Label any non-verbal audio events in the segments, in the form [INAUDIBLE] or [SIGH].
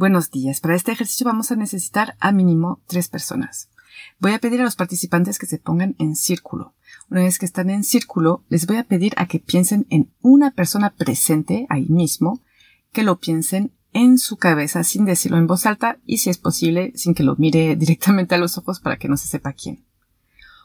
Buenos días. Para este ejercicio vamos a necesitar a mínimo tres personas. Voy a pedir a los participantes que se pongan en círculo. Una vez que están en círculo, les voy a pedir a que piensen en una persona presente ahí mismo, que lo piensen en su cabeza sin decirlo en voz alta y si es posible sin que lo mire directamente a los ojos para que no se sepa quién.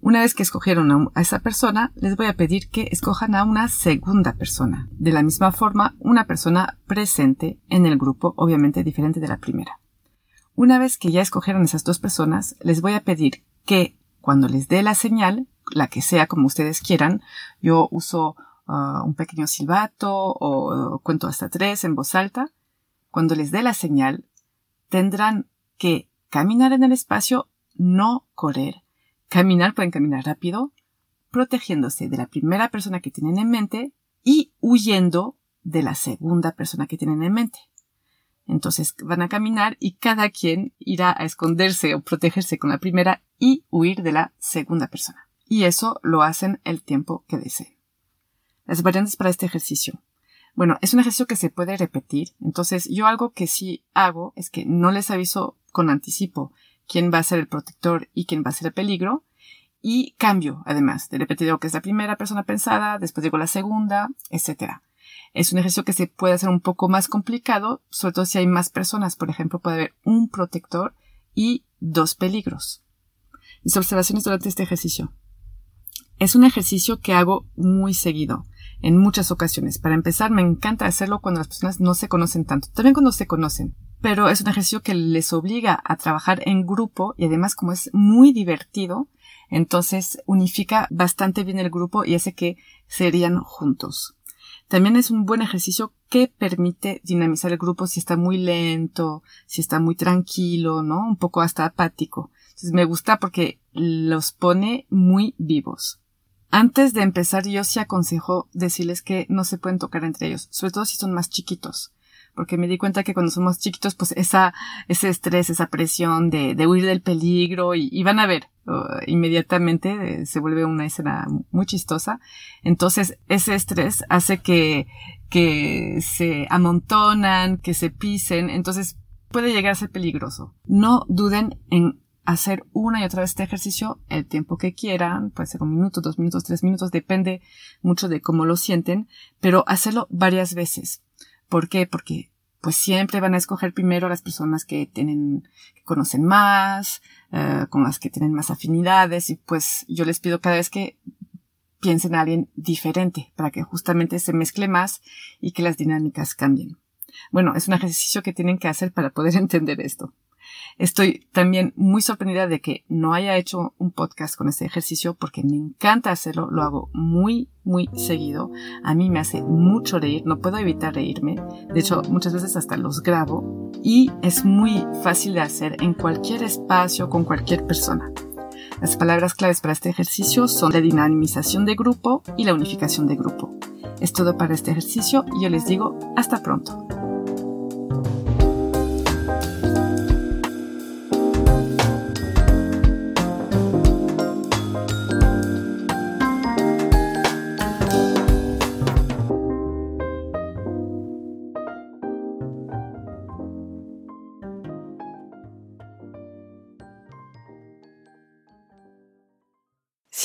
Una vez que escogieron a esa persona, les voy a pedir que escojan a una segunda persona. De la misma forma, una persona presente en el grupo, obviamente diferente de la primera. Una vez que ya escogieron esas dos personas, les voy a pedir que cuando les dé la señal, la que sea como ustedes quieran, yo uso uh, un pequeño silbato o cuento hasta tres en voz alta, cuando les dé la señal, tendrán que caminar en el espacio, no correr. Caminar pueden caminar rápido, protegiéndose de la primera persona que tienen en mente y huyendo de la segunda persona que tienen en mente. Entonces van a caminar y cada quien irá a esconderse o protegerse con la primera y huir de la segunda persona. Y eso lo hacen el tiempo que deseen. Las variantes para este ejercicio. Bueno, es un ejercicio que se puede repetir. Entonces, yo algo que sí hago es que no les aviso con anticipo quién va a ser el protector y quién va a ser el peligro. Y cambio, además, de repetir lo que es la primera persona pensada, después digo la segunda, etc. Es un ejercicio que se puede hacer un poco más complicado, sobre todo si hay más personas. Por ejemplo, puede haber un protector y dos peligros. Mis observaciones durante este ejercicio. Es un ejercicio que hago muy seguido en muchas ocasiones. Para empezar, me encanta hacerlo cuando las personas no se conocen tanto, también cuando se conocen, pero es un ejercicio que les obliga a trabajar en grupo y además como es muy divertido, entonces unifica bastante bien el grupo y hace que serían juntos. También es un buen ejercicio que permite dinamizar el grupo si está muy lento, si está muy tranquilo, ¿no? Un poco hasta apático. Me gusta porque los pone muy vivos. Antes de empezar, yo sí aconsejo decirles que no se pueden tocar entre ellos, sobre todo si son más chiquitos, porque me di cuenta que cuando somos chiquitos, pues esa, ese estrés, esa presión de, de huir del peligro y, van a ver, uh, inmediatamente eh, se vuelve una escena muy chistosa. Entonces, ese estrés hace que, que se amontonan, que se pisen, entonces puede llegar a ser peligroso. No duden en hacer una y otra vez este ejercicio el tiempo que quieran, puede ser un minuto, dos minutos, tres minutos, depende mucho de cómo lo sienten, pero hacerlo varias veces. ¿Por qué? Porque pues siempre van a escoger primero las personas que tienen, que conocen más, eh, con las que tienen más afinidades y pues yo les pido cada vez que piensen a alguien diferente para que justamente se mezcle más y que las dinámicas cambien. Bueno, es un ejercicio que tienen que hacer para poder [LAUGHS] entender esto. Estoy también muy sorprendida de que no haya hecho un podcast con este ejercicio porque me encanta hacerlo, lo hago muy, muy seguido. A mí me hace mucho reír, no puedo evitar reírme. De hecho, muchas veces hasta los grabo y es muy fácil de hacer en cualquier espacio con cualquier persona. Las palabras claves para este ejercicio son la dinamización de grupo y la unificación de grupo. Es todo para este ejercicio y yo les digo hasta pronto.